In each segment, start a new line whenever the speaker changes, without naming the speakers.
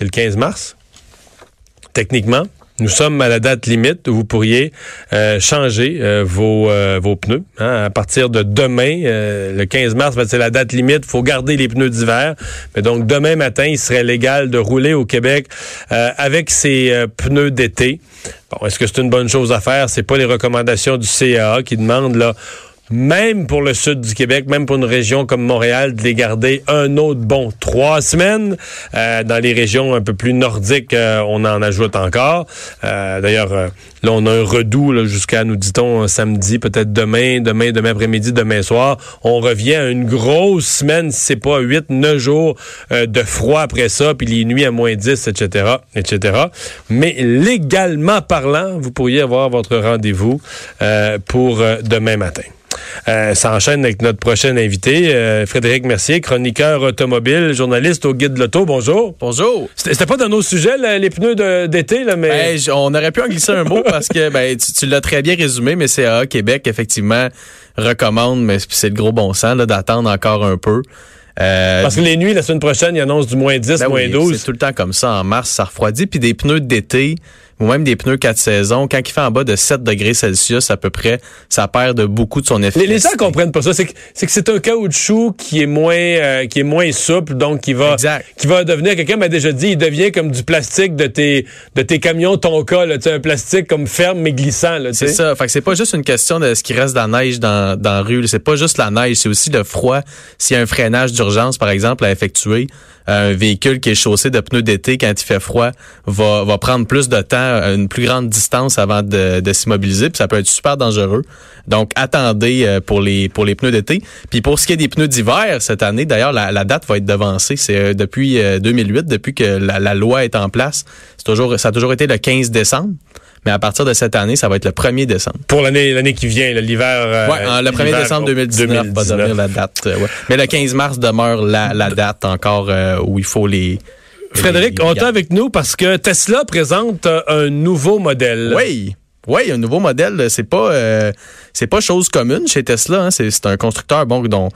C'est le 15 mars. Techniquement, nous sommes à la date limite où vous pourriez euh, changer euh, vos, euh, vos pneus. Hein, à partir de demain, le 15 mars, ben, c'est la date limite. Il faut garder les pneus d'hiver. Mais donc, demain matin, il serait légal de rouler au Québec avec ces pneus d'été. Bon, est-ce que c'est une bonne chose à faire? C'est pas les recommandations du CAA qui demandent là même pour le sud du Québec, même pour une région comme Montréal, de les garder un autre bon trois semaines. Euh, dans les régions un peu plus nordiques, euh, on en ajoute encore. Euh, d'ailleurs, là, on a un redout jusqu'à, nous dit-on, samedi, peut-être demain, demain, demain après-midi, demain soir. On revient à une grosse semaine, si c'est pas huit, neuf jours de froid après ça, puis les nuits à moins 10, etc., etc. Mais légalement parlant, vous pourriez avoir votre rendez-vous pour demain matin. Euh, ça enchaîne avec notre prochain invité, euh, Frédéric Mercier, chroniqueur automobile, journaliste au Guide de l'Auto. Bonjour.
Bonjour.
C'était pas dans nos sujets, les pneus d'été, mais...
Ben, on aurait pu en glisser un mot parce que ben, tu, l'as très bien résumé, mais CAA Québec, effectivement, recommande, mais c'est le gros bon sens d'attendre encore un peu.
Euh, Parce que les nuits, la semaine prochaine, il annonce du moins 10, ben moins 12.
C'est tout le temps comme ça. En mars, ça refroidit. Puis des pneus d'été, ou même des pneus 4 saisons, quand il fait en bas de 7 degrés Celsius à peu près, ça perd de beaucoup de son effet.
Les, les gens comprennent pas ça. C'est que c'est un caoutchouc qui est moins euh, qui est moins souple, donc qui va qui va devenir. Quelqu'un m'a déjà dit, il devient comme du plastique de tes de tes camions Tonka, là, un plastique comme ferme mais glissant.
C'est ça. Fait que c'est pas juste une question de ce qui reste dans la neige dans dans la rue. C'est pas juste la neige, c'est aussi le froid. S'il y a un freinage d'urgence par exemple à effectuer, un véhicule qui est chaussé de pneus d'été quand il fait froid va, va prendre plus de temps, une plus grande distance avant de, de s'immobiliser, puis ça peut être super dangereux. Donc attendez euh, pour les pour les pneus d'été. Puis pour ce qui est des pneus d'hiver cette année, d'ailleurs la, date va être devancée. C'est euh, depuis 2008, euh, depuis que la, la loi est en place. C'est toujours ça a toujours été le 15 décembre. Mais à partir de cette année, ça va être le 1er décembre.
Pour l'année l'année qui vient, l'hiver.
Euh, ouais, le 1er décembre 2019, va devenir la date. Euh, ouais. Mais le 15 mars demeure la, la date encore euh, où il faut les.
Frédéric, on est avec nous parce que Tesla présente un nouveau modèle.
Oui. Oui, un nouveau modèle, c'est pas c'est pas chose commune chez Tesla. Hein. C'est un constructeur bon dont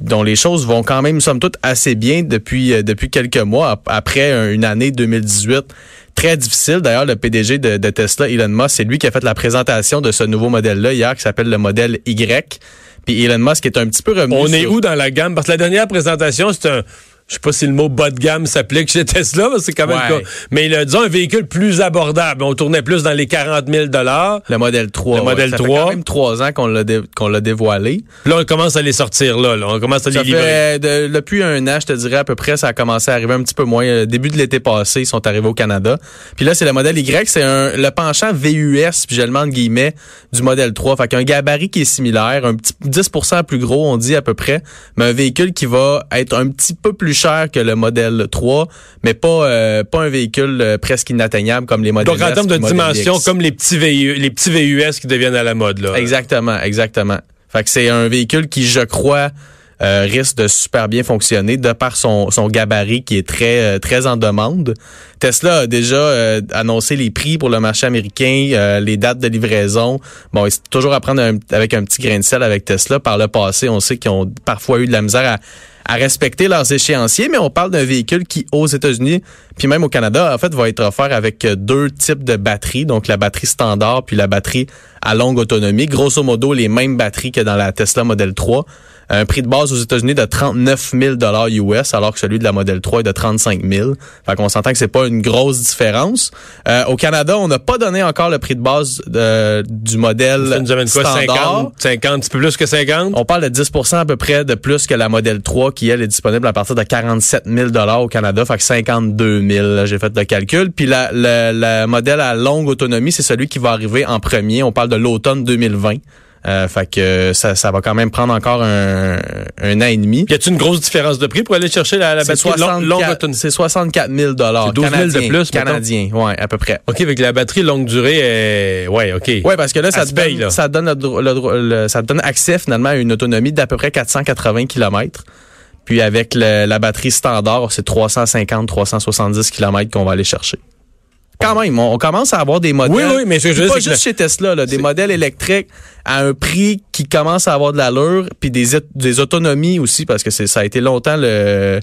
dont les choses vont quand même, somme toute, assez bien depuis, depuis quelques mois, après une année 2018 très difficile. D'ailleurs, le PDG de, Tesla, Elon Musk, c'est lui qui a fait la présentation de ce nouveau modèle-là hier, qui s'appelle le modèle Y. Puis Elon Musk est un petit peu revenu.
On est où dans la gamme? Parce que la dernière présentation, c'est un je sais pas si le mot bas de gamme s'applique chez Tesla, mais c'est quand même ouais. Mais il a, disons, un véhicule plus abordable. On tournait plus dans les 40 000
Le modèle 3.
Le modèle 3. Ça fait
quand même trois ans qu'on l'a, qu'on l'a dévoilé.
Là, on commence à les sortir là. là. On commence à
les
livrer.
Fait de, depuis un an, je te dirais à peu près, ça a commencé à arriver un petit peu moins. Euh, début de l'été passé, ils sont arrivés au Canada. Puis là, c'est le modèle Y. C'est le penchant VUS, puis je le guillemets, du modèle 3. Fait qu'un gabarit qui est similaire, un petit 10% plus gros, on dit à peu près, mais un véhicule qui va être un petit peu plus cher que le modèle 3, mais pas euh, pas un véhicule euh, presque inatteignable comme les modèles
Donc en termes de dimension, comme les petits VU, les petits VUS qui deviennent à la mode là.
Exactement, exactement. Fait que c'est un véhicule qui, je crois, euh, risque de super bien fonctionner de par son, son gabarit qui est très très en demande. Tesla a déjà annoncé les prix pour le marché américain, les dates de livraison. Bon, c'est toujours à prendre avec un petit grain de sel avec Tesla. Par le passé, on sait qu'ils ont parfois eu de la misère à à respecter leurs échéanciers, mais on parle d'un véhicule qui, aux États-Unis, puis même au Canada, en fait, va être offert avec deux types de batteries, donc la batterie standard puis la batterie à longue autonomie. Grosso modo, les mêmes batteries que dans la Tesla Model 3 un prix de base aux États-Unis de 39 000 dollars US, alors que celui de la Model 3 est de 35 000. Fait qu'on s'entend que c'est pas une grosse différence. Euh, au Canada, on n'a pas donné encore le prix de base de, du modèle Ça nous amène quoi, standard.
50, 50, un petit peu plus que 50?
On parle de 10% à peu près de plus que la Model 3, qui, elle, est disponible à partir de 47 000 dollars au Canada. Fait que 52 000, j'ai fait le calcul. Puis la, la, la modèle à longue autonomie, c'est celui qui va arriver en premier. On parle de l'automne 2020. Euh, fait que ça, ça va quand même prendre encore un, un an et demi.
Y a-t-il une grosse différence de prix pour aller chercher la, la batterie? Longue- longue
64,
autonomie?
c'est 64 000 dollars.
C'est 12 000 de plus, mettons.
Canadiens, ouais, à peu près.
OK, avec la batterie longue durée, est... ouais, OK.
Ouais, parce que là, ça te,
paye,
donne,
là.
ça, te donne le dro- le dro- le- ça donne accès finalement à une autonomie d'à peu près 480 km. Puis avec la batterie standard, c'est 350-370 km qu'on va aller chercher. Quand même, on, commence à avoir des modèles.
Oui, oui, mais je veux
pas juste
que
chez Tesla, là, des modèles électriques à un prix qui commence à avoir de l'allure, puis des, des autonomies aussi, parce que ça a été longtemps le,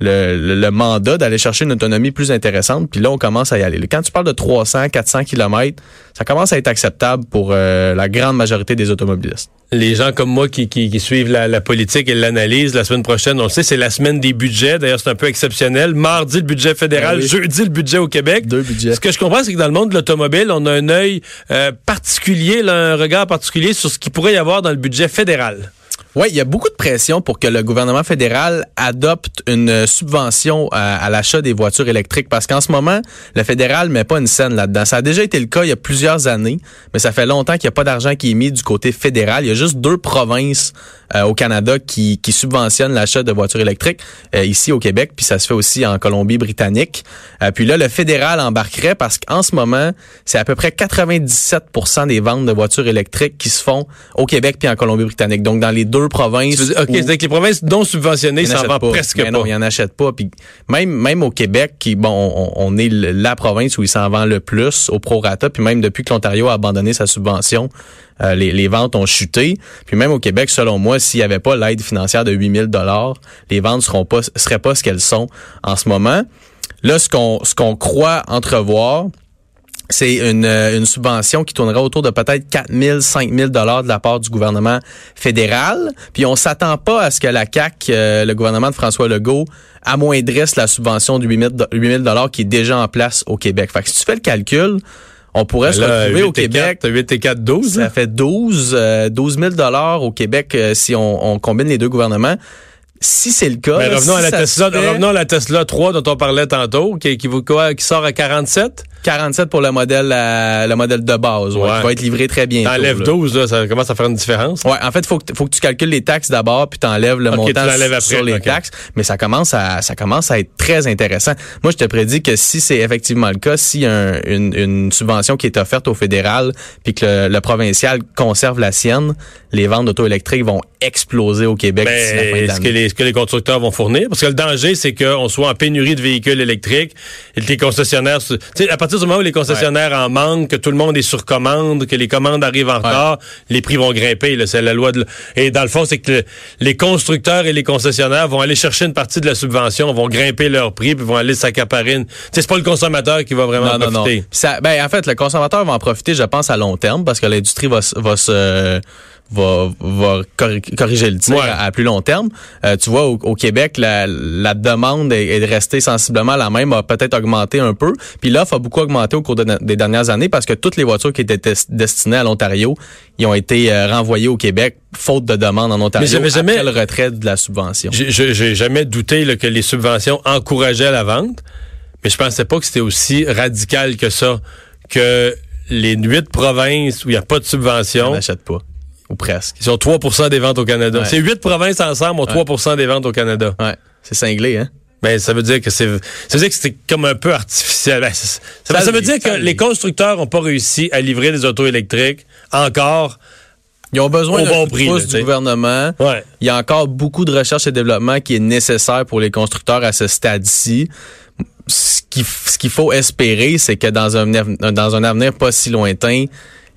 le, le- le mandat d'aller chercher une autonomie plus intéressante. Puis là, on commence à y aller. Quand tu parles de 300, 400 km, ça commence à être acceptable pour euh, la grande majorité des automobilistes.
les gens comme moi qui, qui, qui suivent la, la politique et l'analyse, la semaine prochaine, on le sait, c'est la semaine des budgets. D'ailleurs, c'est un peu exceptionnel. Mardi, le budget fédéral.
Oui.
Jeudi, le budget au Québec.
Deux budgets.
Ce que je comprends, c'est que dans le monde de l'automobile, on a un œil euh, particulier, là, un regard particulier sur ce qu'il pourrait y avoir dans le budget fédéral.
Oui, il y a beaucoup de pression pour que le gouvernement fédéral adopte une euh, subvention à, à l'achat des voitures électriques parce qu'en ce moment, le fédéral met pas une scène là-dedans. Ça a déjà été le cas il y a plusieurs années, mais ça fait longtemps qu'il n'y a pas d'argent qui est mis du côté fédéral. Il y a juste deux provinces euh, au Canada qui, qui subventionnent l'achat de voitures électriques, euh, ici au Québec, puis ça se fait aussi en Colombie-Britannique. Euh, puis là, le fédéral embarquerait parce qu'en ce moment, c'est à peu près 97% des ventes de voitures électriques qui se font au Québec puis en Colombie-Britannique. Donc, dans les deux provinces.
Veux OK, c'est-à-dire que les provinces non subventionnées,
ils en
ça en
achètent
vend
pas.
presque
Mais
pas.
non, ils en achètent pas. Puis même, même au Québec, qui bon, on, on est la province où il s'en vend le plus au prorata. Puis même depuis que l'Ontario a abandonné sa subvention, euh, les, les ventes ont chuté. Puis même au Québec, selon moi, s'il n'y avait pas l'aide financière de 8000 dollars, les ventes seront pas seraient pas ce qu'elles sont en ce moment. Là, ce qu'on ce qu'on croit entrevoir, c'est une, euh, une subvention qui tournerait autour de peut-être 4 000, 5 000 dollars de la part du gouvernement fédéral. Puis on s'attend pas à ce que la CAC, euh, le gouvernement de François Legault, amoindrisse la subvention de 8 000 dollars qui est déjà en place au Québec. Fait que si tu fais le calcul, on pourrait se
Ben Là,
retrouver
8
au Québec.
4, 8 et 4, 12.
Ça fait 12, euh, 12 000 dollars au Québec euh, si on, on combine les deux gouvernements. Si c'est le cas,
Mais
là,
revenons,
si
à la
se
Tesla,
fait-
revenons à la Tesla 3 dont on parlait tantôt, qui, qui, qui sort à 47.
47 pour le modèle euh, le modèle de base, ouais,
Ouais.
qui va être livré très bientôt.
T'enlèves
là.
12, là, ça commence à faire une différence.
Ouais, en fait, faut que faut que tu calcules les taxes d'abord puis t'enlèves le
Ok,
montant
tu
sur, les taxes, mais ça commence à ça commence à être très intéressant. Moi, je te prédis que si c'est effectivement le cas, si un- une, une subvention qui est offerte au fédéral puis que le, le provincial conserve la sienne, les ventes d'auto électriques vont exploser au Québec
Ben, ce que, que les constructeurs vont fournir? Parce que le danger, c'est qu'on soit en pénurie de véhicules électriques et que les concessionnaires... à partir du moment où les concessionnaires en manquent, que tout le monde est sur commande, que les commandes arrivent en retard, les prix vont grimper. C'est la loi de... Et dans le fond, c'est que le- les constructeurs et les concessionnaires vont aller chercher une partie de la subvention, vont grimper leur prix, puis vont aller s'accaparer. une- c'est pas le consommateur qui va vraiment
Non, non, non.
profiter.
Puis Ça, ben, en fait, le consommateur va en profiter, je pense, à long terme, parce que l'industrie va se va, va corri- corriger le tir
Ouais.
à, à plus long terme. Euh, tu vois, au, au Québec, la, la demande est, rester sensiblement la même, a peut-être augmenté un peu. Puis l'offre a beaucoup augmenté au cours de- des dernières années parce que toutes les voitures qui étaient destinées à l'Ontario, ils ont été euh, renvoyées au Québec, faute de demande en Ontario,
Mais j'avais jamais-
après le retrait de la subvention.
J'ai- jamais douté là, que les subventions encourageaient la vente, mais je pensais pas que c'était aussi radical que ça, que les huit provinces où il n'y a pas de
On
subvention,
n'achète pas. Ou presque.
ils ont 3% des ventes au Canada.
Ouais.
Ces huit provinces ensemble ont 3% des ventes au Canada.
Ouais. C'est cinglé, hein?
Ben, ça veut dire que c'est, ça veut dire que c'était comme un peu artificiel. Ben, c'est- ça,
Ça
ça veut dire que les constructeurs n'ont pas réussi à livrer des autos électriques encore.
Ils ont besoin
Au
d'un
bon prix, là,
du
t'sais.
gouvernement.
Ouais.
Il y a encore beaucoup de recherche et développement qui est nécessaire pour les constructeurs à ce stade-ci. Ce qu'il ce faut espérer, c'est que dans un, av- dans un avenir pas si lointain,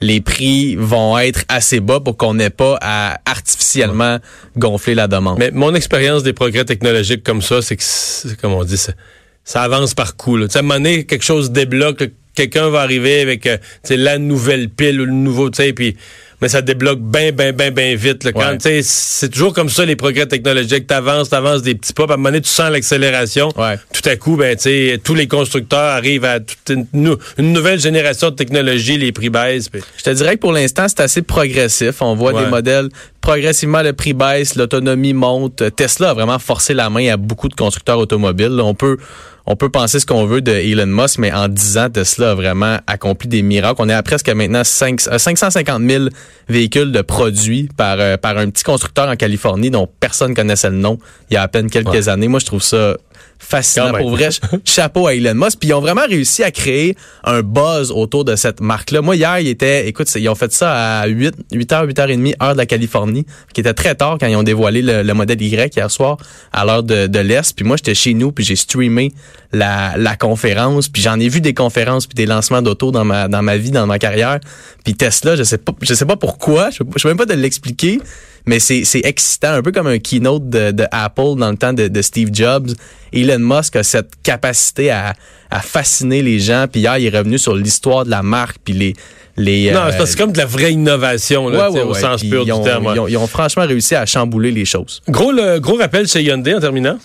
les prix vont être assez bas pour qu'on n'ait pas à artificiellement gonfler la demande.
Mais mon expérience des progrès technologiques comme ça, c'est que, comme on dit, ça, avance par coup. là. Tu sais, à un moment donné, quelque chose débloque, quelqu'un va arriver avec euh, la nouvelle pile ou le nouveau, tu sais, puis mais ça débloque bien, bien, bien, bien vite. là. Quand,
Ouais.
C'est toujours comme ça, les progrès technologiques. Tu avances, tu avances des petits pas, puis à un moment donné, tu sens l'accélération.
Ouais.
Tout à coup, ben, tu sais, tous les constructeurs arrivent à toute une, nou- une nouvelle génération de technologie, les prix baissent. puis-
Je te dirais que pour l'instant, c'est assez progressif. On voit
Ouais.
des modèles progressivement le prix baisse, l'autonomie monte. Tesla a vraiment forcé la main à beaucoup de constructeurs automobiles. On peut on peut penser ce qu'on veut de Elon Musk, mais en 10 ans, Tesla a vraiment accompli des miracles. On est à presque maintenant 5, 550 000 véhicules de produits par, euh, par un petit constructeur en Californie dont personne connaissait le nom il y a à peine quelques années. Moi, je trouve ça fascinant. Pour vrai, chapeau à Elon Musk. Puis ils ont vraiment réussi à créer un buzz autour de cette marque-là. Moi, hier, ils étaient, écoute, ils ont fait ça à 8, 8h, 8h30, heure de la Californie, qui était très tard quand ils ont dévoilé le, modèle Y hier soir à l'heure de, de l'Est. Puis moi, j'étais chez nous, puis j'ai streamé la, la conférence. Puis j'en ai vu des conférences puis des lancements d'auto dans ma, dans ma vie, dans ma carrière. Puis Tesla, je sais pas, je sais pas pourquoi, je, je sais même pas de l'expliquer mais c'est excitant, un peu comme un keynote de, de Apple dans le temps de, de, Steve Jobs. Elon Musk a cette capacité à, à fasciner les gens. Puis hier, il est revenu sur l'histoire de la marque, puis les les,
non, euh, c'est comme de la vraie innovation là, au sens pur
du
terme.
Ils ont, ils ont, franchement réussi à chambouler les choses.
Gros, le, gros rappel chez Hyundai en terminant.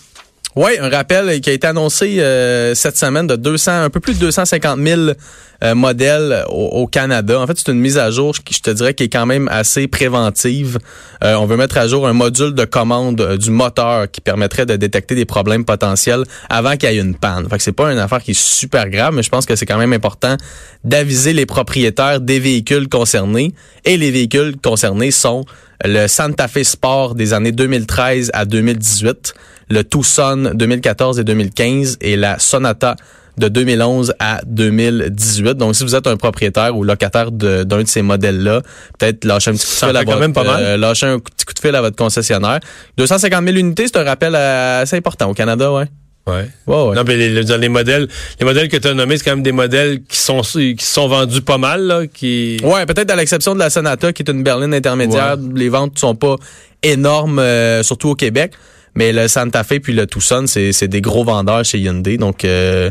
Oui, un rappel qui a été annoncé euh, cette semaine de 200, un peu plus de 250 000 euh, modèles au, Canada. En fait, c'est une mise à jour qui, je te dirais, qui est quand même assez préventive. Euh, on veut mettre à jour un module de commande du moteur qui permettrait de détecter des problèmes potentiels avant qu'il y ait une panne. Fait que c'est pas une affaire qui est super grave, mais je pense que c'est quand même important d'aviser les propriétaires des véhicules concernés. Et les véhicules concernés sont le Santa Fe Sport des années 2013 à 2018, le Tucson 2014 et 2015 et la Sonata de 2011 à 2018. Donc, si vous êtes un propriétaire ou locataire d'un de, ces modèles-là, peut-être lâcher un petit coup de fil à votre, euh, lâcher un petit coup de fil à votre concessionnaire. 250 000 unités, c'est un rappel assez important au Canada, ouais.
Ouais. ouais, Non, mais les, les, modèles, les modèles que tu as nommés, c'est quand même des modèles qui sont qui sont vendus pas mal, là, qui.
Ouais, peut-être à l'exception de la Sonata, qui est une berline intermédiaire, les ventes sont pas énormes, euh, surtout au Québec. Mais le Santa Fe puis le Tucson, c'est des gros vendeurs chez Hyundai, donc. Euh,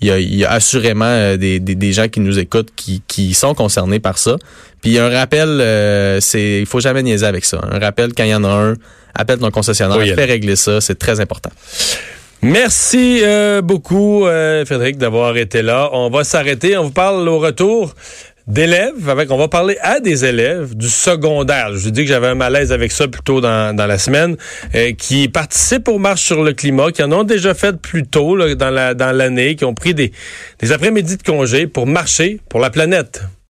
il y, a, y a, assurément euh, des, des, des, gens qui nous écoutent qui, qui sont concernés par ça. Puis un rappel, c'est il faut jamais niaiser avec ça. Un rappel quand il y en a un, appelle ton concessionnaire, fais régler ça, c'est très important.
Merci euh, beaucoup, euh, Frédéric, d'avoir été là. On va s'arrêter. On vous parle au retour d'élèves. Avec, on va parler à des élèves du secondaire. Je vous dis que j'avais un malaise avec ça plus tôt dans, dans la semaine, euh, qui participent aux marches sur le climat, qui en ont déjà fait plus tôt là, dans la dans l'année, qui ont pris des, des après-midi de congé pour marcher pour la planète.